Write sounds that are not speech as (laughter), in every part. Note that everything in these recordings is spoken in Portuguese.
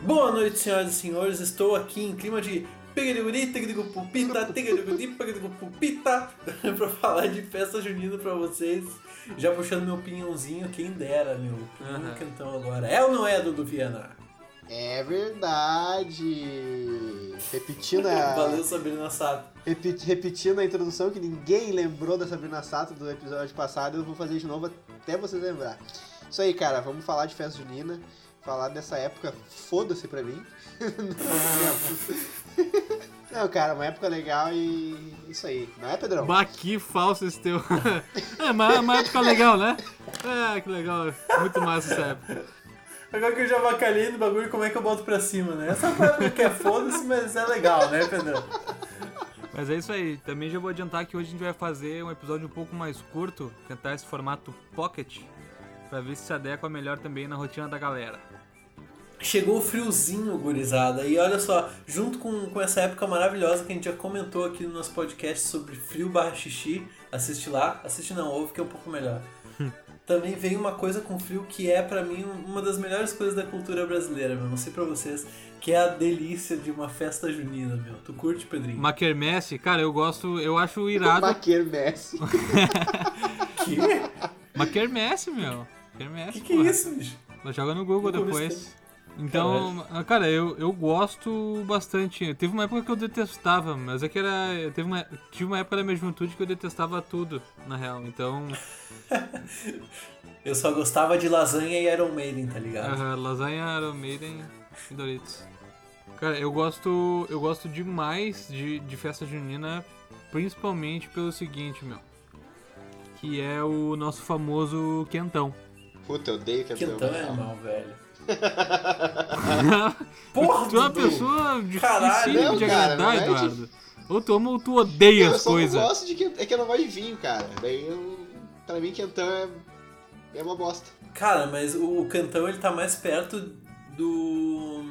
Boa noite, senhoras e senhores. Estou aqui em clima de Pegiriguri, Tegirigupupita, Tegiriguri, Pegirigupupita (laughs) pra falar de festa junina pra vocês. Já puxando meu pinhãozinho, quem dera, meu. Aham. cantão agora. É ou não é, Dudu Viana? É verdade. Repetindo a, Valeu, Sabrina Sato. repi- repetindo a introdução que ninguém lembrou da Sabrina Sato do episódio passado, eu vou fazer de novo até vocês lembrar. Isso aí, cara, vamos falar de festa junina, falar dessa época, foda-se pra mim. (laughs) Não, cara, uma época legal e isso aí. Não é, Pedrão? Bah, que falso esse teu. (laughs) é, mas uma época legal, né? É, que legal. Muito massa essa época. Agora que eu já avacalhei no bagulho, como é que eu boto pra cima, né? Essa época que é foda-se, mas é legal, né, Pedrão? Mas é isso aí. Também já vou adiantar que hoje a gente vai fazer um episódio um pouco mais curto, tentar esse formato pocket, pra ver se se adequa melhor também na rotina da galera. Chegou o friozinho, gurizada. E olha só, junto com, com essa época maravilhosa que a gente já comentou aqui no nosso podcast sobre frio barra xixi, assiste lá. Assiste não, ouve que é um pouco melhor. (laughs) Também veio uma coisa com frio que é pra mim uma das melhores coisas da cultura brasileira, meu. Não sei pra vocês, que é a delícia de uma festa junina, meu. Tu curte, Pedrinho? Uma quermesse, cara, eu gosto, eu acho irado. Maquer Messi. (laughs) Que? Uma quermesse, meu. Quermesse, Que que é porra. isso, bicho? Joga no Google depois. Então, ah, cara, eu, eu gosto bastante. Teve uma época que eu detestava, mas é que era. Teve uma, tive uma época da minha juventude que eu detestava tudo, na real. Então, (laughs) Eu só gostava de lasanha e Iron Maiden, tá ligado? ah, lasanha, Iron Maiden e Doritos. Cara, eu gosto. Eu gosto demais de, de festa junina, principalmente pelo seguinte, meu. Que é o nosso famoso quentão. Puta, eu odeio Que Quentão. então é mal, velho. (laughs) Porra, tu é uma pessoa Caralho, difícil não, de cara, agradar, é Eduardo. Ou tu ama ou tu odeia Eu as coisas. gosto de quentão. É que eu não gosto de vinho, cara. Daí eu. Pra mim, quentão é. É uma bosta. Cara, mas o, cantão ele tá mais perto do.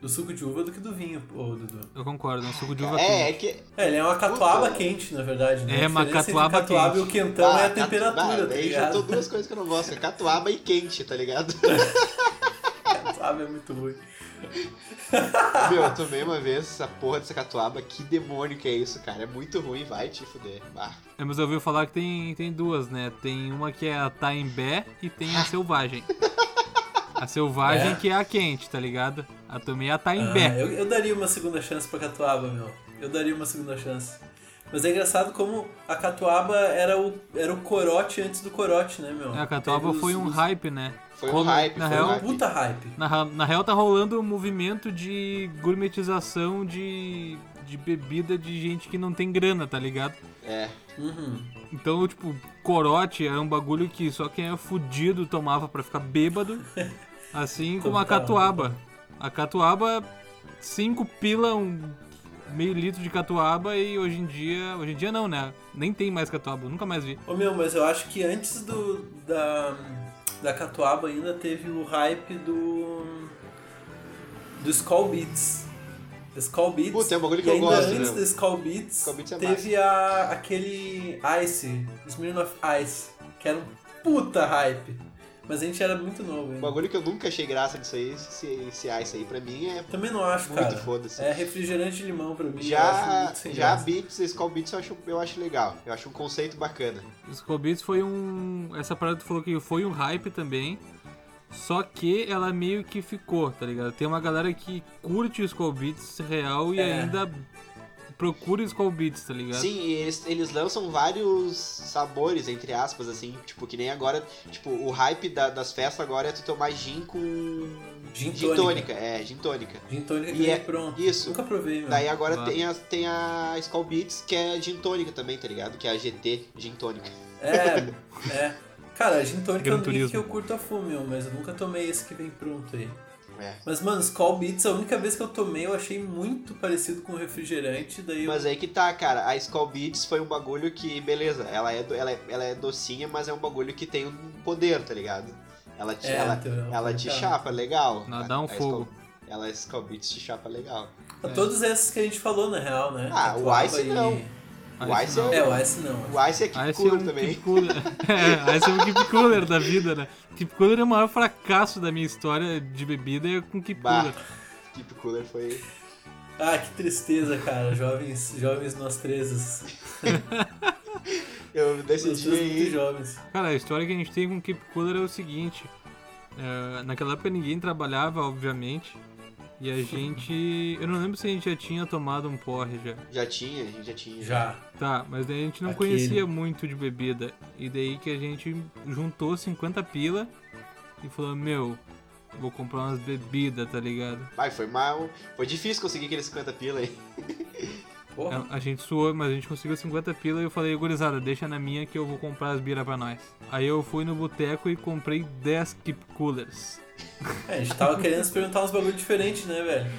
do suco de uva do que do vinho, ô Dudu. Eu concordo, é um suco de uva É, é quente. que. É, ele é uma catuaba Puta. quente, na verdade, né? É, uma catuaba catuaba e o quente. quentão é a catu- temperatura, bah, tá Daí ligado? juntou duas coisas que eu não gosto: é catuaba e quente, tá ligado? (laughs) Catuaba é muito ruim. Meu, eu tomei uma vez essa porra dessa catuaba. Que demônio que é isso, cara? É muito ruim, vai te fuder. Bah. É, mas eu ouvi falar que tem, tem duas, né? Tem uma que é a Taimbé e tem a Selvagem. A Selvagem (laughs) É? que é a quente, tá ligado? A também é a Ah, Taimbé. eu, eu daria uma segunda chance pra catuaba, meu. Eu daria uma segunda chance. Mas é engraçado como a catuaba era o, era o corote antes do corote, né, meu? a Catuaba Teve os- foi um os- hype, né? Foi um Como- hype, na foi um real, hype. Puta hype. Na, na real tá rolando um movimento de gourmetização de, de bebida de gente que não tem grana, tá ligado? É. Uhum. Então, tipo, corote era um bagulho que só quem é fudido tomava pra ficar bêbado. (laughs) Assim como a catuaba. A catuaba, 5 pila, um meio litro de catuaba e hoje em dia. Hoje em dia não, né? Nem tem mais catuaba, nunca mais vi. Ô meu, mas eu acho que antes do da, da Catuaba ainda teve o hype do do Skull Beats. Skull Beats. Puta, é um bagulho que e eu ainda gosto, antes meu. do Skull Beats, Skull Beats é teve a, aquele Ice, Smirnoff Ice, que era um puta hype. Mas a gente era muito novo Um ainda. bagulho que eu nunca achei graça disso aí, esse, esse ice aí, pra mim é. Também não acho, Muito cara. foda-se. É refrigerante de limão pra mim. Já, muito já graça. Beats, Skull Beats eu acho, eu acho legal. Eu acho um conceito bacana. O Skull Beats foi um. Essa parada que tu falou que foi um hype também. Só que ela meio que ficou, tá ligado? Tem uma galera que curte o Skull Beats real e É. ainda procura o Skull Beats, tá ligado? Sim, e eles, eles lançam vários sabores, entre aspas, assim, tipo, que nem agora, tipo, o hype da- das festas agora é tu tomar gin com Gin gin tônica. tônica, é, gin tônica. Gin tônica que E vem é- pronto. isso. Nunca provei, meu. Daí agora Bah. tem a, tem a Skull Beats, que é gin tônica também, tá ligado? Que é a GT gin tônica. É, é. Cara, gin tônica é um que eu curto a full, meu, mas eu nunca tomei esse que vem pronto aí. É. Mas, mano, Skull Beats, a única vez que eu tomei, eu achei muito parecido com refrigerante, daí eu... Mas aí que tá, cara, a Skull Beats foi um bagulho que, beleza, ela é, do- ela é, ela é docinha, mas é um bagulho que tem um poder, tá ligado? Ela te, É, ela, então, ela te cara. chapa legal. Ela A- dá um a fogo. Skull- ela, a Skull Beats te chapa legal. Todos esses que a gente falou, na real, né? Ah, o Ice e- não. O Ice não. é- É, o Ice não. O Ice é Keep Ice é Cooler um também. Keep Cooler. (laughs) É, Ice é um Keep Cooler da vida, né? Keep Cooler é o maior fracasso da minha história de bebida é com Keep Bah, Cooler. Keep Cooler foi. Ah, que tristeza, cara. Jovens, jovens nós (laughs) três. Eu decidi aí. jovens. Cara, a história que a gente tem com Keep Cooler é o seguinte. é, naquela época ninguém trabalhava, obviamente. E a gente. Eu não lembro se a gente já tinha tomado um porre já. Já tinha, a gente já tinha. Já. Tá, mas daí a gente não Aquele. conhecia muito de bebida. E daí que a gente juntou 50 pila e falou, meu, vou comprar umas bebidas, tá ligado? Vai, foi mal. Foi difícil conseguir aqueles 50 pila aí. Porra. A, a gente suou, mas a gente conseguiu 50 pila e eu falei, gurizada, deixa na minha que eu vou comprar as bira pra nós. Aí eu fui no boteco e comprei 10 Keep Coolers. É, a gente tava querendo experimentar uns bagulho diferentes, né, velho?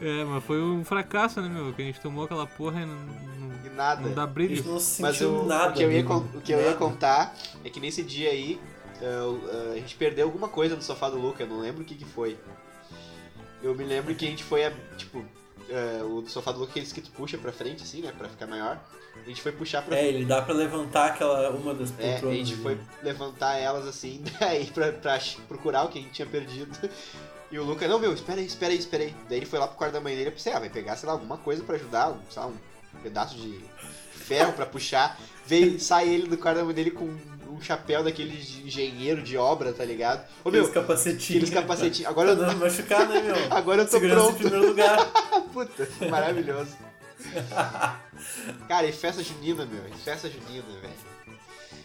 É, mas foi um fracasso, né, meu? Que a gente tomou aquela porra e não, não- E nada. não dá A gente brilho. não se Mas o, nada. o que eu ia, o que eu ia contar é que nesse dia aí uh, uh, a gente perdeu alguma coisa no sofá do Luca, eu não lembro o que, que foi. Eu me lembro que a gente foi, a- tipo, uh, o sofá do Luca aqueles que tu puxa pra frente, assim, né, pra ficar maior. A gente foi puxar pra É, ele dá pra levantar aquela uma das É, a poltronas. gente ali. foi levantar elas assim, (laughs) daí pra, pra procurar o que a gente tinha perdido. (laughs) E o Luca, não, meu, espera aí, espera aí, espera aí. Daí ele foi lá pro quarto da mãe dele e pensei, ah, vai pegar, sei lá, alguma coisa pra ajudar, um, sei lá, um pedaço de ferro pra puxar. Veio, sai ele do quarto da mãe dele com um chapéu daquele de engenheiro de obra, tá ligado? Ô, Aqueles meu, capacetinhos. aqueles capacetinhos. Agora Tá eu, dando machucar, né, meu? (laughs) agora eu tô Segurança em pronto. primeiro lugar. (laughs) Puta, maravilhoso. Cara, e festa junina, meu, e festa junina, velho.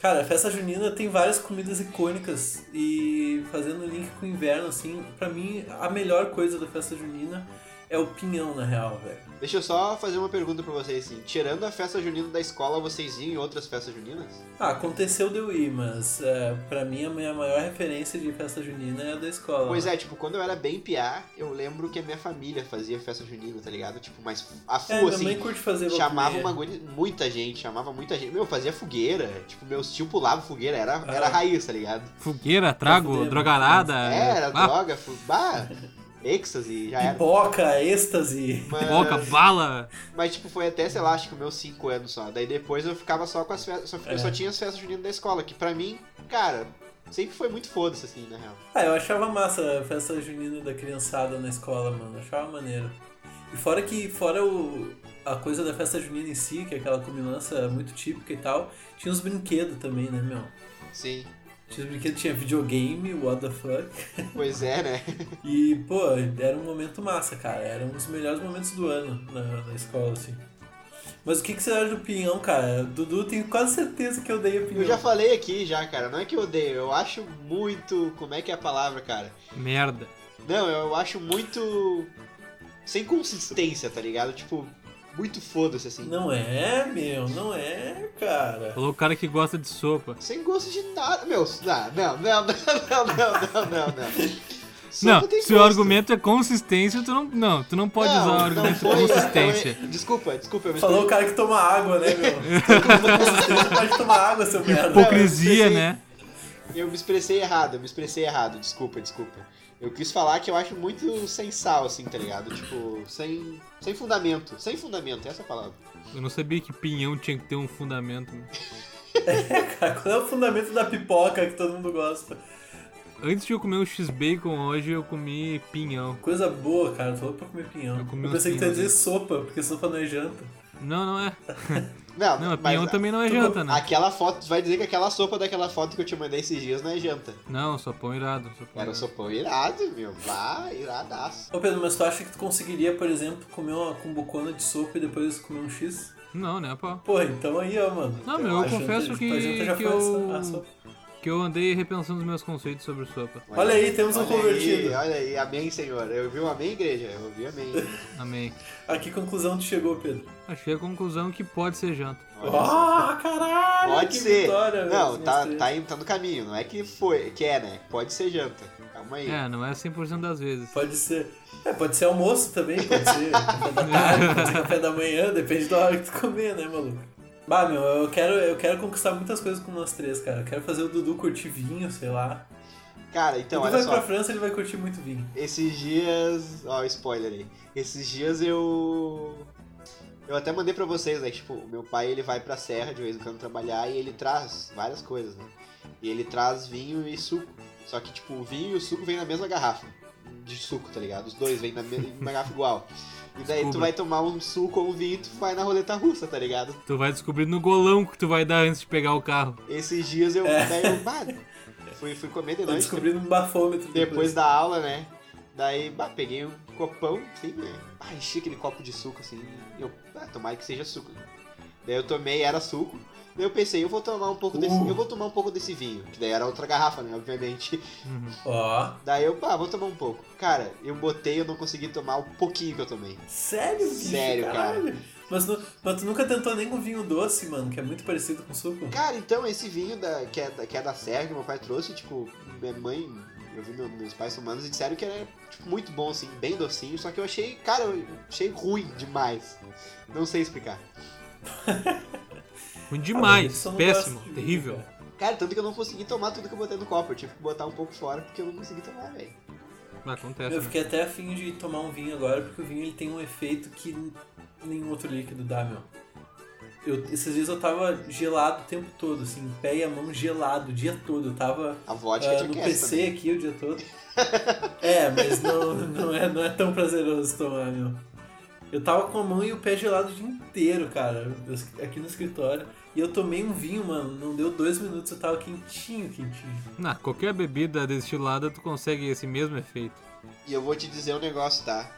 Cara, a festa junina tem várias comidas icônicas e fazendo link com o inverno, assim, pra mim a melhor coisa da festa junina é o pinhão, na real, velho. Deixa eu só fazer uma pergunta pra vocês, assim. Tirando a festa junina da escola, vocês iam em outras festas juninas? Ah, aconteceu de eu ir, mas é, pra mim a minha maior referência de festa junina é a da escola. Pois é, tipo, quando eu era bem piá, eu lembro que a minha família fazia festa junina, tá ligado? Tipo, mas a É, full, minha assim, mãe curte fazer chamava uma guri- muita gente, chamava muita gente. Meu, fazia fogueira, tipo, meus tio pulavam fogueira, era, era Ah. raiz, tá ligado? Fogueira, trago, drogarada. É, era ah, droga, fu... bah, êxtase, já era. Pipoca, êxtase. Mas, Boca, bala. mas, tipo, foi até, sei lá, acho que meus 5 anos só. Daí depois eu ficava só com as festas, só, eu É. só tinha as festas juninas da escola, que pra mim, cara, sempre foi muito foda-se, assim, na real. Ah, eu achava massa a festa junina da criançada na escola, mano. Achava maneiro. E fora que, fora o, a coisa da festa junina em si, que é aquela combinança muito típica e tal, tinha os brinquedos também, né, meu? Sim, Tinha os brinquedos, tinha videogame, what the fuck. (laughs) pois é, né? E, pô, era um momento massa, cara. Era um dos melhores momentos do ano na, na escola, assim. Mas o que, que você acha do pinhão, cara? Dudu tem quase certeza que eu odeio pinhão. Eu já falei aqui já, cara, não é que eu odeio, eu acho muito. Como é que é a palavra, cara? Merda. Não, eu acho muito. sem consistência, tá ligado? Tipo, muito foda-se, assim. Não é, meu, não é, cara. Falou o cara que gosta de sopa. Sem gosto de nada, meu. Ah, não, não, não, não, não, não, não, não. Sopa não, se o argumento é consistência, tu não, não, tu não pode não, usar o argumento foi, de consistência. É, desculpa, desculpa. Eu Falou o cara que toma água, né, meu? (laughs) consistência pode tomar água, seu merda. Hipocrisia, não, eu né? Eu me expressei errado, eu me expressei errado. Desculpa, desculpa. Eu quis falar que eu acho muito sem sal, assim, tá ligado? Tipo, sem, sem fundamento. Sem fundamento, essa é a palavra. Eu não sabia que pinhão tinha que ter um fundamento. meu. (laughs) Cara, qual é o fundamento da pipoca que todo mundo gosta? Antes de eu comer o X-Bacon hoje, eu comi pinhão. Coisa boa, cara. Tô louco pra comer pinhão. Eu comi Eu pensei que tu ia dizer pinhões. sopa, porque sopa não é janta. Não, não é. (laughs) Não, Não, mas pinhão também não é tu- janta, né? Aquela foto, tu vai dizer que aquela sopa daquela foto que eu te mandei esses dias não é janta. Não, sopão irado. Sopão Era irado. sopão irado, meu. Vá, iradaço. Ô Pedro, mas tu acha que tu conseguiria, por exemplo, comer uma cumbucona de sopa e depois comer um X? Não, né, pô? Porra, então aí, ó, mano. Não, meu, eu janta- confesso que- que eu- a sopa. Que eu andei repensando os meus conceitos sobre sopa. Olha aí, temos um olha convertido. Aí, olha aí, amém, Senhor. Eu vi um amém, igreja? Eu ouvi amém. Amém. A que conclusão tu chegou, Pedro? Achei a conclusão que pode ser janta. Olha. Ah, caralho! Pode que ser. Vitória, não, velho, tá, tá, indo- tá no caminho. Não é que foi, que é, né? Pode ser janta. Calma aí. É, não é 100% das vezes. Pode ser. É, pode ser almoço também, pode ser café da tarde, pode ser café da manhã, depende da hora que tu comer, né, maluco? Bah, meu, eu quero, eu quero conquistar muitas coisas com nós três, cara. Eu quero fazer o Dudu curtir vinho, sei lá. Cara, então, Dudu olha vai pra. França, ele vai curtir muito vinho. Esses dias. Ó, spoiler aí. Esses dias eu. Eu até mandei pra vocês, né? Tipo, o meu pai ele vai pra serra de vez em quando trabalhar e ele traz várias coisas, né? E ele traz vinho e suco. Só que, tipo, o vinho e o suco vêm na mesma garrafa de suco, tá ligado? Os dois vêm na mesma garrafa igual. E daí tu Descubra. vai tomar um suco ou um vinho e tu vai na roleta russa, tá ligado? Tu vai descobrir no golão que tu vai dar antes de pegar o carro. Esses dias eu, daí eu bah, fui, fui comer de Tô noite descobrindo um bafômetro depois da aula, né? Daí, bah, peguei um copão, assim, né? Ah, enchi aquele copo de suco, assim, e eu, ah, tomara que seja suco. Daí eu tomei, era suco. Daí eu pensei, eu vou tomar um pouco desse, Uh. eu vou tomar um pouco desse vinho, que daí era outra garrafa, né, obviamente. Ó, Daí eu, pá, vou tomar um pouco. Cara, eu botei, eu não consegui tomar o pouquinho que eu tomei. sério, bicho? Sério, cara. Mas, mas tu nunca tentou nem com vinho doce, mano, que é muito parecido com suco? Cara, então esse vinho da, que, é da, que é da Serra, que meu pai trouxe, tipo, minha mãe, eu vi meu- meus pais tomando e disseram que era tipo, muito bom, assim, bem docinho, só que eu achei, cara, eu achei ruim demais. Não sei explicar. (laughs) Ruim Ah, demais, mas não péssimo, gosto terrível. cara. Cara, tanto que eu não consegui tomar tudo que eu botei no copo, eu tive que botar um pouco fora porque eu não consegui tomar, velho. Acontece. Eu né? fiquei até afim de tomar um vinho agora, porque o vinho ele tem um efeito que nenhum outro líquido dá, meu. Eu, esses dias eu tava gelado o tempo todo, assim, pé e a mão gelado o dia todo. Eu tava A vodka ah, te no PC também. aqui o dia todo. (laughs) é, mas não, não, é, não é tão prazeroso tomar, meu. Eu tava com a mão e o pé gelado o dia inteiro, cara, aqui no escritório. E eu tomei um vinho, mano, não deu dois minutos, eu tava quentinho, quentinho. Na qualquer bebida destilada tu consegue esse mesmo efeito. E eu vou te dizer um negócio, tá?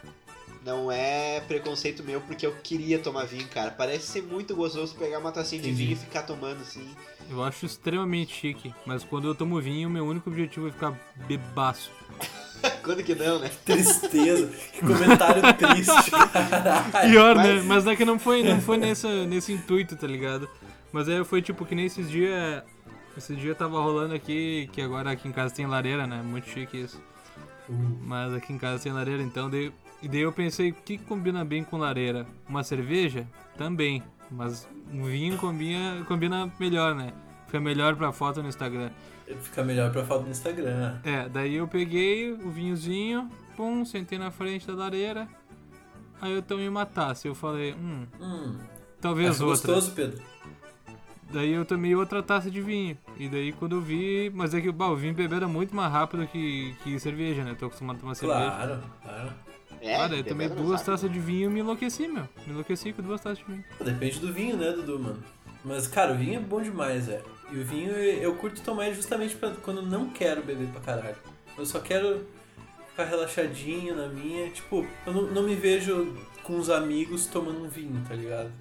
Não é preconceito meu porque eu queria tomar vinho, cara. Parece ser muito gostoso pegar uma tacinha de vinho e ficar tomando assim. Eu acho extremamente chique, mas quando eu tomo vinho, meu único objetivo é ficar bebaço. (laughs) Quando que não, né? (laughs) Tristeza, que comentário triste, (laughs) caralho. Pior, mas- né? Mas é que não foi, não foi nessa, nesse intuito, tá ligado? Mas aí foi tipo que nem esses dias. Esse dia tava rolando aqui, que agora aqui em casa tem lareira, né? Muito chique isso. Mas aqui em casa tem lareira, então daí, e daí eu pensei, o que combina bem com lareira? Uma cerveja? Também. Mas um vinho combina, combina melhor, né? Fica melhor pra foto no Instagram. Fica melhor pra foto no Instagram. É, daí eu peguei o vinhozinho, pum, sentei na frente da lareira. Aí eu tomei uma taça. Eu falei, hum, Hum, talvez outra. gostoso, Pedro. Daí eu tomei outra taça de vinho. E daí quando eu vi. Mas é que bah, o vinho beber era muito mais rápido que, que cerveja, né? Tô acostumado a tomar cerveja. Claro, claro. É, Cara, eu tomei duas taças de vinho e me enlouqueci, meu. Me enlouqueci com duas taças de vinho. Depende do vinho, né, Dudu, mano? Mas, cara, o vinho é bom demais, velho. E o vinho eu curto tomar ele justamente pra quando não quero beber pra caralho. Eu só quero ficar relaxadinho na minha. Tipo, eu não, não me vejo com os amigos tomando um vinho, tá ligado?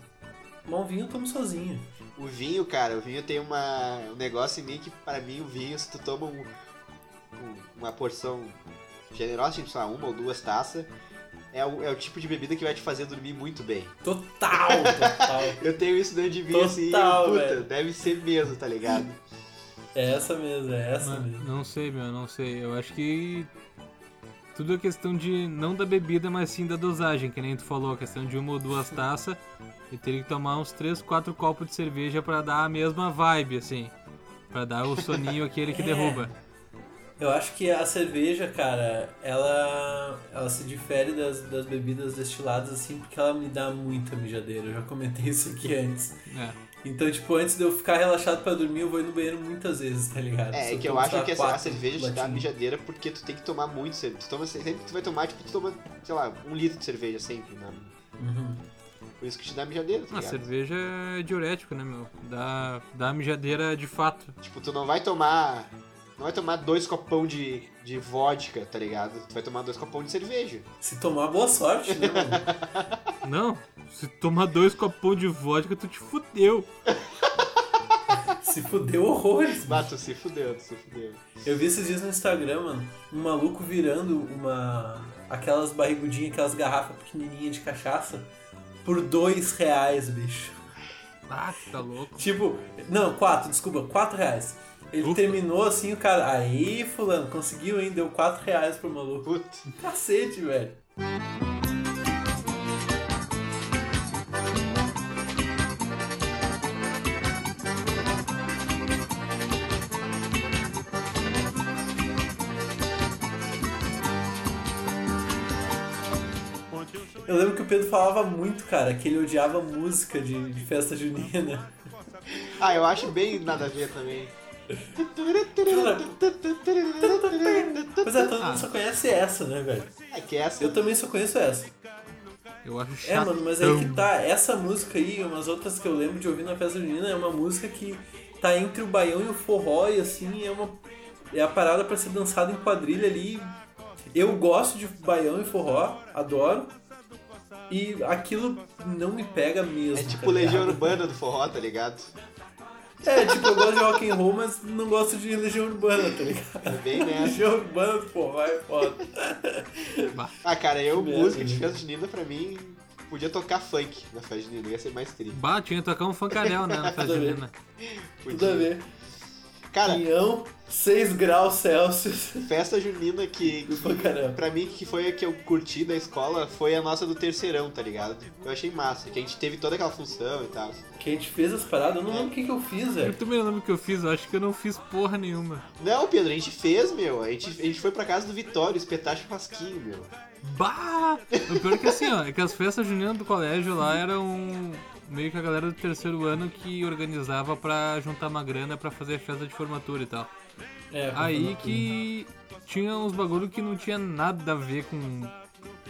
Tomar um vinho eu tomo sozinho. O vinho, cara, o vinho tem uma, um negócio em mim que, pra mim, o vinho, se tu toma um- um- uma porção generosa, tipo, lá, uma ou duas taças, é o, é o tipo de bebida que vai te fazer dormir muito bem. Total, total. (laughs) Eu tenho isso dentro de mim, Total, assim, puta, velho. deve ser mesmo, tá ligado? É essa mesmo, é essa Mas mesmo. não sei, meu, não sei. Eu acho que. Tudo é questão de. Não da bebida, mas sim da dosagem, que nem tu falou, a questão de uma ou duas taças. E teria que tomar uns 3, 4 copos de cerveja pra dar a mesma vibe, assim. Pra dar o soninho aquele que É. derruba. Eu acho que a cerveja, cara, ela, ela se difere das, das bebidas destiladas assim porque ela me dá muita mijadeira. Eu já comentei isso aqui antes. É. Então, tipo, antes de eu ficar relaxado pra dormir, eu vou ir no banheiro muitas vezes, tá ligado? É, é que eu acho que essa, a cerveja te dá mijadeira porque tu tem que tomar muito cerveja. Tu toma, sempre que tu vai tomar, tipo, tu toma, sei lá, um litro de cerveja sempre, né? Uhum. Por isso que te dá mijadeira, tá A cerveja é diurético, né, meu? Dá, dá mijadeira de fato. Tipo, tu não vai tomar. Não vai tomar dois copão de, de vodka, tá ligado? Tu vai tomar dois copão de cerveja. Se tomar, boa sorte, né, mano? (laughs) Não, se tomar dois copões de vodka, tu te fudeu. Se fudeu horrores, Bah, tu se fudeu, tu se fudeu. Eu vi esses dias no Instagram, mano, um maluco virando uma. aquelas barrigudinhas, aquelas garrafas pequenininhas de cachaça por dois reais, bicho. Ah, tá louco. Tipo, não, quatro, desculpa, quatro reais. Ele Ufa. terminou assim, o cara. Aí, fulano, conseguiu, hein? Deu quatro reais pro maluco. Puta. Cacete, velho. Eu Eu lembro que o Pedro falava muito, cara, que ele odiava música de, de festa junina. Ah, eu acho bem nada a ver também. Pois é, todo Ah. mundo só conhece essa, né, velho? É que essa. Eu também só conheço essa. Eu acho chato. É, mano, mas aí que tá, essa música aí, e umas outras que eu lembro de ouvir na festa junina, é uma música que tá entre o baião e o forró, e assim, é uma. É a parada pra ser dançada em quadrilha ali. Eu gosto de baião e forró, adoro. E aquilo não me pega mesmo. É tipo tá Legião? Urbana do forró, tá ligado? É, tipo, eu gosto de rock and roll, mas não gosto de Legião Urbana, tá ligado? É bem nessa. Legião Urbana forró é foda. Ah, cara, eu, Que merda, música de né? festa junina, pra mim, podia tocar funk na festa junina, ia ser mais triste. Bah, tinha que tocar um funkadel, né, na festa junina. Tudo a ver. Cara, Pinhão, 6 graus Celsius. festa junina que, (laughs) Pra caramba. pra mim, que foi a que eu curti da escola, foi a nossa do terceirão, tá ligado? Eu achei massa, que a gente teve toda aquela função e tal. Que a gente fez as paradas, eu não lembro o que, que eu fiz, Eu velho. também não lembro o que eu fiz, eu acho que eu não fiz porra nenhuma. Não, Pedro, a gente fez, meu. A gente, a gente foi pra casa do Vitório espetar churrasquinho, meu. Bah! O pior é que assim, ó, é que as festas juninas do colégio lá eram meio que a galera do terceiro ano que organizava pra juntar uma grana pra fazer festa de formatura e tal. É, Aí que tinha uns bagulho que não tinha nada a ver com,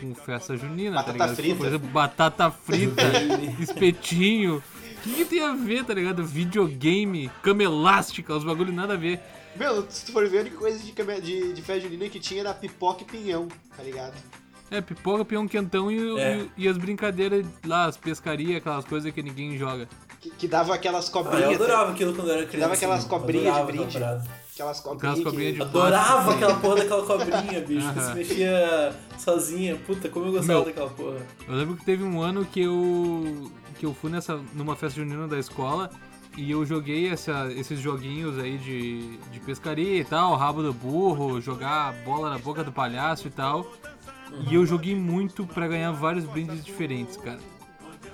com festa junina, Batata tá ligado? frita. Por exemplo, batata frita, (laughs) espetinho. O que, que tem a ver, tá ligado? Videogame, cama elástica, os bagulho nada a ver. Meu, se tu for ver, a única coisa de, de, de festa junina que tinha era pipoca e pinhão, tá ligado? É, pipoca, peão quentão e, É. e, e as brincadeiras lá, as pescarias, aquelas coisas que ninguém joga. Que, que dava aquelas Ah, cobrinhas. eu adorava aquilo quando eu era criança. Dava aquelas cobrinhas de brinde. aquela Aquelas Aquelas cobrinhas. cobrinhas que... de Adorava aquela porra daquela cobrinha, bicho, que se mexia sozinha. Puta, como eu gostava Meu. daquela porra. Eu lembro que teve um ano que eu que eu fui nessa numa festa junina da escola e eu joguei essa, esses joguinhos aí de, de pescaria e tal, rabo do burro, jogar bola na boca do palhaço e tal. E eu joguei muito pra ganhar vários brindes diferentes, cara.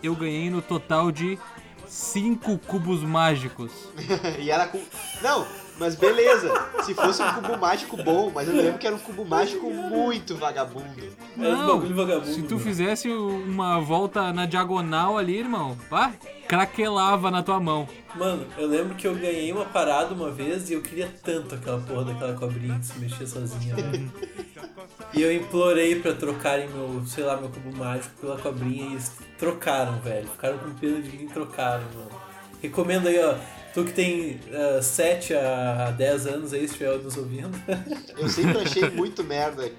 Eu ganhei no total de cinco cubos mágicos. (laughs) e era com. Não, mas beleza. Se fosse um cubo mágico bom, mas eu lembro que era um cubo mágico muito vagabundo. Era uns Não, bagulho vagabundo. se tu mano. fizesse uma volta na diagonal ali, irmão, pá, craquelava na tua mão. Mano, eu lembro que eu ganhei uma parada uma vez e eu queria tanto aquela porra daquela cobrinha que se mexia sozinha, velho. (laughs) E eu implorei pra trocarem meu, sei lá, meu cubo mágico pela cobrinha e eles trocaram, velho. Ficaram com pena de mim e trocaram, mano. Recomendo aí, ó. Tu que tem 7 a 10 anos aí, se estiver nos ouvindo. Eu sempre achei muito merda.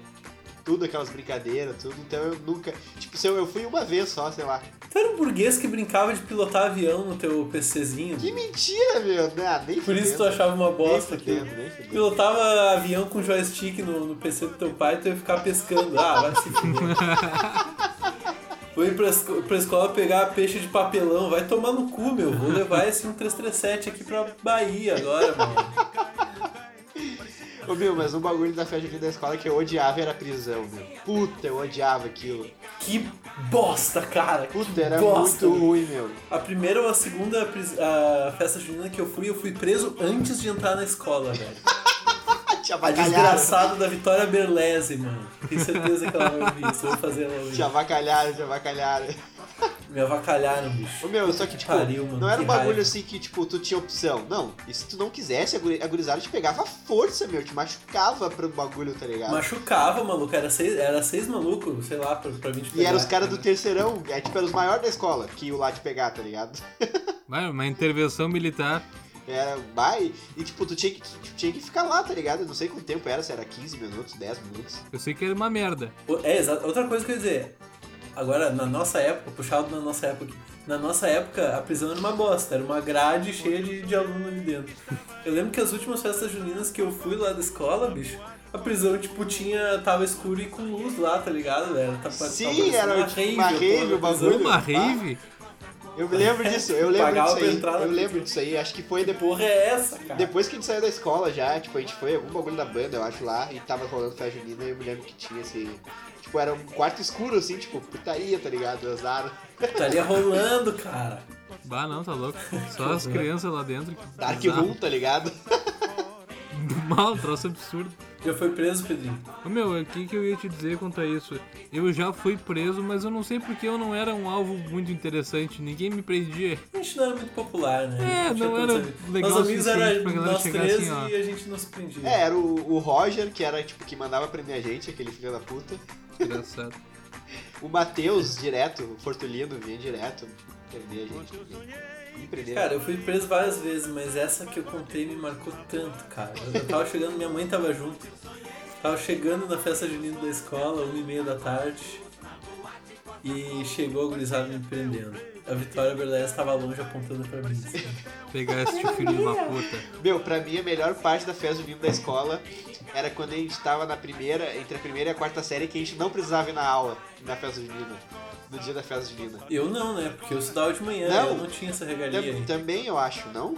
Tudo aquelas brincadeiras, tudo. Então eu nunca. Tipo, se eu, eu fui uma vez só, sei lá. Tu era um burguês que brincava de pilotar avião no teu PCzinho. Que mentira, meu. Ah, nem Por isso tu achava uma Nem bosta fudendo, aquilo. nem fudendo. Pilotava avião com joystick no, no PC do teu pai e tu ia ficar pescando. Ah, vai se fuder. (laughs) Fui pra, esco- pra escola pegar peixe de papelão. Vai tomar no cu, meu. Vou levar esse 1337 aqui pra Bahia agora, mano. Ô, meu, mas um bagulho da festa junina da escola que eu odiava era a prisão, meu. Puta, eu odiava aquilo. Que bosta, cara. Que Puta, era bosta. muito ruim, meu. A primeira ou a segunda a festa junina que eu fui, eu fui preso antes de entrar na escola, velho. Te A desgraçada da Vitória Berlese, mano. Tenho certeza que ela vai ouvir isso. Eu vou fazer ela ouvir. Te avacalharam, te avacalharam. Me avacalharam, bicho. Ô, meu, só que, tipo, pariu, mano, não era um bagulho raiva. assim que, tipo, tu tinha opção. Não, e se tu não quisesse, a guri- a gurizada te pegava à força, meu. Te machucava pro bagulho, tá ligado? Machucava, maluco. Era seis, era seis malucos, sei lá, pra, pra mim te E pegar. eram os caras do terceirão, é tipo, eram os maiores da escola que iam lá te pegar, tá ligado? (laughs) Vai, uma intervenção militar. Era, vai, e tipo, tu tinha que, tu tinha que ficar lá, tá ligado? Eu não sei quanto tempo era, se era 15 minutos, 10 minutos. Eu sei que era uma merda. É, exato. Outra coisa que eu ia dizer. Agora, na nossa época, puxado na nossa época aqui. Na nossa época, a prisão era uma bosta. Era uma grade cheia de, de aluno ali dentro. Eu lembro que as últimas festas juninas que eu fui lá da escola, bicho, a prisão, tipo, tinha. tava escuro e com luz lá, tá ligado? Era, tá, Sim, era uma tipo rave, uma rave, o bagulho. Uma rave? Eu me lembro disso, eu lembro Pagava disso aí. entrar na Eu lembro disso aí, acho que foi depois. porra é essa, cara? Depois que a gente saiu da escola já, tipo, a gente foi algum bagulho da banda, eu acho, lá, e tava rolando festa junina e eu me lembro que tinha esse. Tipo, era um quarto escuro, assim, tipo, putaria, tá ligado? Azar. Estaria rolando, cara. Bah, não, tá louco. Só as crianças lá dentro. Dark. Room, tá ligado? (laughs) Mal, troço absurdo. Já foi preso, Pedrinho? Ô, Meu, o que, que eu ia te dizer quanto a isso? Eu já fui preso, mas eu não sei porque eu não era um alvo muito interessante. Ninguém me prendia. A gente não era muito popular, né? É, não era legal Nossos o amigos eram nós chegar três assim, ó. e a gente não se prendia. É, era o, o Roger, que era tipo que mandava prender a gente, aquele filho da puta. Engraçado. (laughs) O Matheus, direto, o Fortulino, vinha direto prender a gente. Me prender. Cara, eu fui preso várias vezes, mas essa que eu contei me marcou tanto, cara. Eu tava chegando, minha mãe tava junto. Tava chegando na festa junina da escola, uma e meia da tarde. E chegou a gurizada me prendendo. A Vitória Berlés tava longe apontando pra mim. assim. Pegar esse filho de uma puta. Meu, pra mim a melhor parte da festa junina da escola era quando a gente tava na primeira, entre a primeira e a quarta série, que a gente não precisava ir na aula na festa junina. No dia da festa junina. Eu não, né? Porque eu estudava de manhã, Não. eu não tinha essa regalia Tam- também eu acho, não?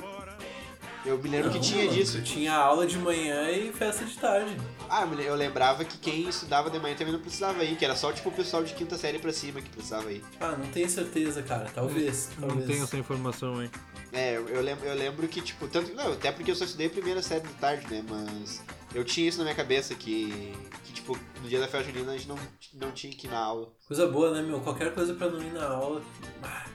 Eu me lembro que Não, tinha mano, disso. Eu tinha aula de manhã e festa de tarde. Ah, eu lembrava que quem estudava de manhã também não precisava ir, que era só tipo o pessoal de quinta série pra cima que precisava ir. Ah, não tenho certeza, cara. Talvez. Não talvez. tenho essa informação aí. É, eu, eu lembro, eu lembro que, tipo, tanto. Não, até porque eu só estudei a primeira série de tarde, né? Mas eu tinha isso na minha cabeça que. que tipo, no dia da festa junina a gente não, não tinha que ir na aula. Coisa boa, né, meu? Qualquer coisa pra não ir na aula. Ah,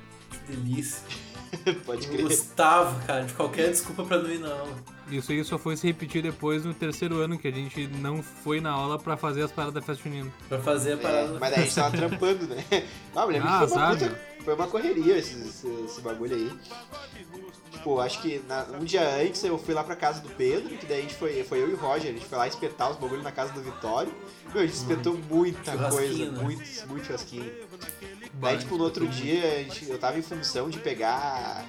delícia. (laughs) Pode Eu crer. gostava, cara, de qualquer desculpa pra não ir na aula. Isso aí só foi se repetir depois no terceiro ano, que a gente não foi na aula pra fazer as paradas da festa junina. Pra fazer a É, parada. mas daí a gente tava (laughs) trampando, né? Ah, eu lembro Ah, que foi uma, sabe? puta- foi uma correria esse, esse, esse bagulho aí. Tipo, acho que na- um dia antes eu fui lá pra casa do Pedro, que daí a gente foi, foi eu e o Roger, a gente foi lá espetar os bagulhos na casa do Vitório. Meu, a gente espetou muita Uhum. Churrasquinho, coisa, né? muito, muito churrasquinho. Daí, tipo, no outro dia, gente- eu tava em função de pegar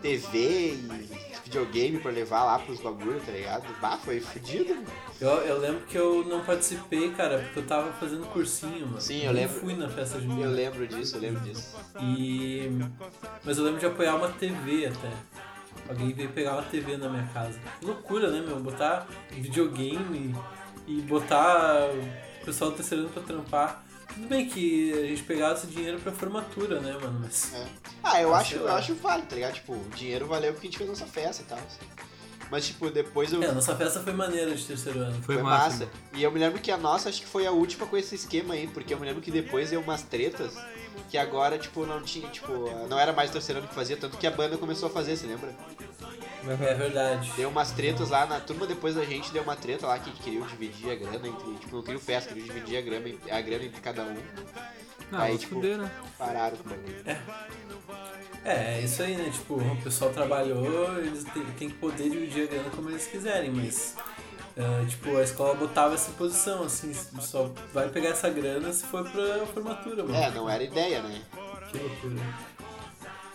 TV e videogame pra levar lá pros bagulhos, tá ligado? Bah, foi fudido. Eu, eu lembro que eu não participei, cara, porque eu tava fazendo cursinho, mano. Sim, eu Nem lembro. fui na festa junina. Eu lembro disso, eu lembro disso. E. Mas eu lembro de apoiar uma TV até. Alguém veio pegar uma TV na minha casa. Que loucura, né, meu? Botar videogame e botar o pessoal do terceiro ano pra trampar. Tudo bem que a gente pegava esse dinheiro pra formatura, né, mano? Mas. É. Ah, eu acho, eu acho válido, tá ligado? Tipo, o dinheiro valeu porque a gente fez nossa festa e tal. assim. Mas, tipo, depois eu. É, a nossa festa foi maneira de terceiro ano. Foi, Foi massa. massa. E eu me lembro que a nossa acho que foi a última com esse esquema aí, porque eu me lembro que depois deu umas tretas que agora, tipo, não tinha, tipo, não era mais o terceiro ano que fazia, tanto que a banda começou a fazer, você lembra? É verdade. Deu umas tretas lá na turma depois da gente, deu uma treta lá que queriam dividir a grana entre, tipo, não queriam festa, queriam dividir a grana, a grana entre cada um. Não, Aí, aí, tipo, fuder, né? Pararam com o bagulho. É, é isso aí, né? Tipo, o pessoal trabalhou, eles têm, têm que poder dividir a grana como eles quiserem, mas. É, tipo, a escola botava essa posição, assim, só vai pegar essa grana se for pra formatura, mano. É, não era ideia, né? Que loucura.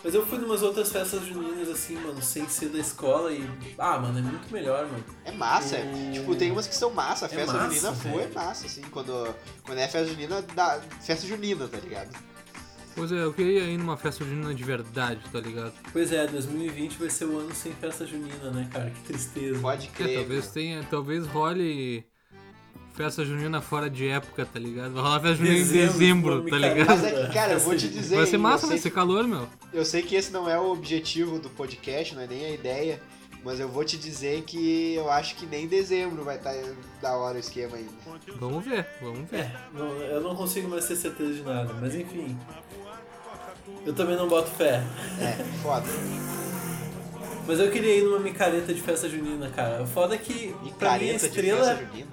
Mas eu fui numas outras festas juninas, assim, mano, sem ser da escola e. Ah, mano, é muito melhor, mano. É massa. O- Tipo, tem umas que são massa. A É festa massa, junina foi velho. massa, assim. Quando, quando é festa junina, dá festa junina, tá ligado? Pois é, eu queria ir numa festa junina de verdade, tá ligado? Pois é, 2020 vai ser o ano sem festa junina, né, cara? Que tristeza. Pode É, crer. talvez meu. tenha, talvez role festa junina fora de época, tá ligado? Vai rolar festa junina Dezembro, em dezembro, tá ligado? Mas é que, cara, eu vou te dizer. Vai ser massa, vai ser calor, meu. eu sei que esse não é o objetivo do podcast, não é nem a ideia. Mas eu vou te dizer que eu acho que nem dezembro vai estar da hora o esquema ainda. Vamos ver, vamos ver. É, não, eu não consigo mais ter certeza de nada, mas enfim. Eu também não boto fé. É, foda. Mas eu queria ir numa micareta de festa junina, cara. O foda é que, pra mim, a Micareta de estrela. festa junina.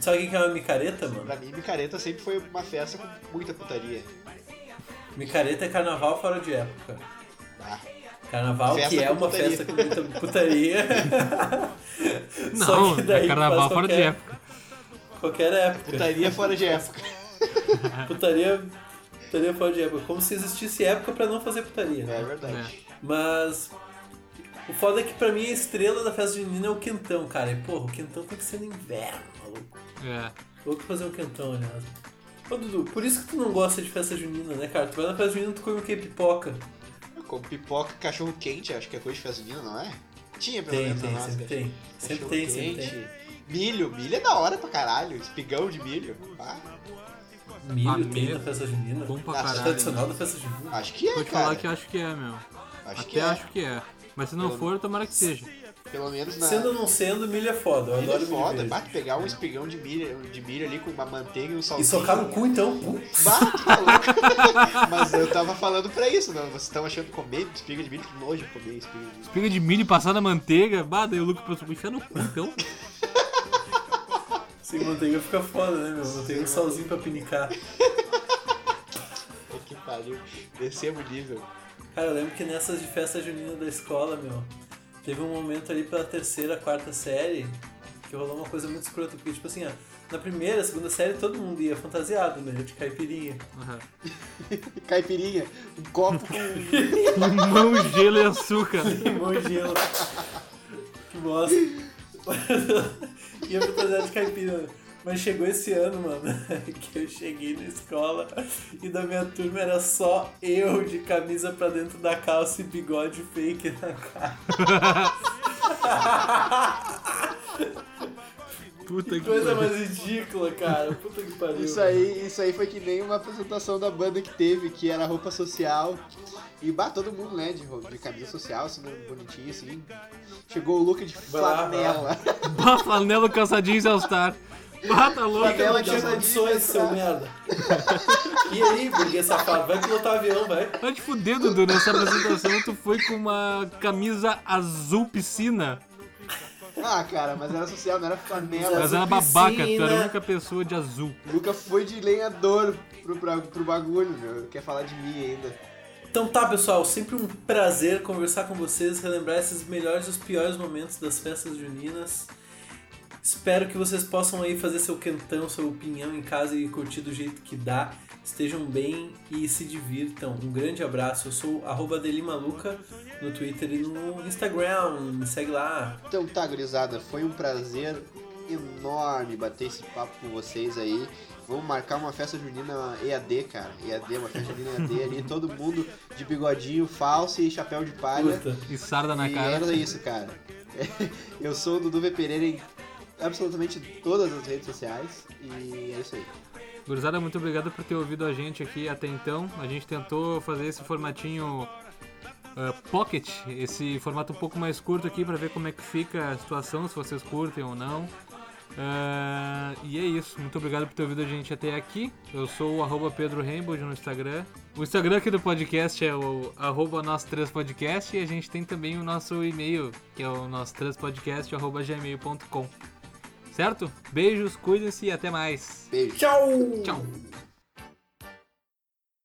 Sabe o que é uma micareta, mano? Pra mim, micareta sempre foi uma festa com muita putaria. Micareta é carnaval fora de época. Ah, Carnaval Festa que é uma putaria. festa com muita putaria. (laughs) Só Não, é carnaval fora de qualquer- época. Qualquer época. putaria fora de época. Putaria. Putaria fora de época. Como se existisse época pra não fazer putaria. É verdade. Mas. O foda é que pra mim a estrela da festa junina é o quentão, cara. E porra, o quentão tem que ser no inverno, maluco. É. Louco fazer um quentão, aliás. Ô Dudu, por isso que tu não gosta de festa junina, né, cara? Tu vai na festa junina tu come o quê? Pipoca. Com pipoca, cachorro quente, acho que é coisa de festa junina, não é? Tinha pelo Tem, menos tem, nossa. sempre tem. Sempre tem, sempre tem. Milho, milho é da hora pra caralho. Espigão de milho. Ah, Milho Ah, tem milho. na festa junina. Bom pra caralho. tradicional da festa junina. acho que é, Vou te cara. falar que acho que é, meu. Acho Até que é. acho que é. Mas se não Eu- for, tomara que seja. Pelo menos na. Sendo ou não sendo, milho é foda. Eu Milho é adoro milho foda, verde. bate pegar um espigão de milho, de milho ali com uma manteiga e um E salzinho. socar no cu, então. Putz. Bah, tu tá louco. (laughs) Mas eu tava falando pra isso, não. Vocês estão achando comer espiga de milho? Que nojo comer espiga de milho. Espiga de milho passar na manteiga, bah, daí o Luke pensou, enfia no cu, então. (laughs) Sem manteiga fica foda, né, meu? Manteiga um salzinho pra pinicar. Que pariu. Descemos o nível. Cara, eu lembro que nessas de festa junina da escola, meu, teve um momento ali pela terceira, quarta série que rolou uma coisa muito escrota, porque, tipo assim, ó, na primeira, segunda série todo mundo ia fantasiado, né, de caipirinha. Aham. (laughs) Caipirinha, um copo com. (laughs) Limão, gelo e açúcar. (laughs) Limão e gelo. Que bosta. Ia fantasiado de caipira. Mas chegou esse ano, mano, (laughs) que eu cheguei na escola e da minha turma era só eu de camisa pra dentro da calça e bigode fake na cara. (laughs) Puta que Coisa pariu. mais ridícula, cara. Puta que pariu. Isso aí, isso aí foi que nem uma apresentação da banda que teve, que era roupa social. E bah, todo mundo, né, de, roupa- de camisa social, assim, bonitinho, assim. Chegou o look de flanela. (laughs) Bah, flanela cansadinho All-Star. Bah, tá louco. Fica, não Aquela tinha condições, seu pra- merda. (laughs) E aí, burguês safado, vai pilotar avião, vai. Vai te fuder, Dudu. Nessa apresentação tu foi com uma camisa azul piscina. Ah, cara, mas era social, não era flanela. Mas era babaca, tu era a única pessoa de azul. Nunca foi de lenhador pro, pra- pro bagulho, meu. Quer falar de mim ainda. Então tá, pessoal, sempre um prazer conversar com vocês, relembrar esses melhores e os piores momentos das festas juninas. Espero que vocês possam aí fazer seu quentão, seu pinhão em casa e curtir do jeito que dá. Estejam bem e se divirtam. Um grande abraço. Eu sou arroba Delimaluca no Twitter e no Instagram. Me segue lá. Então tá, gurizada, foi um prazer enorme bater esse papo com vocês aí. Vamos marcar uma festa junina EAD, cara. EAD, uma festa junina EAD ali, (laughs) todo mundo de bigodinho falso e chapéu de palha. Puta. E sarda na e cara. era isso, cara. (laughs) Eu sou o Dudu V. Pereira em absolutamente todas as redes sociais. E é isso aí. Gurizada, muito obrigado por ter ouvido a gente aqui até então. A gente tentou fazer esse formatinho ah, pocket, esse formato um pouco mais curto aqui pra ver como é que fica a situação, se vocês curtem ou não. Ah, e é isso, muito obrigado por ter ouvido a gente até aqui. Eu sou o arroba Pedro Rainbow no Instagram. O Instagram aqui do podcast é o arroba nosso 3 podcast e a gente tem também o nosso e-mail, que é o nosso 3 podcast arroba gmail.com. Certo? Beijos, cuidem-se e até mais. Beijo. Tchau! Tchau!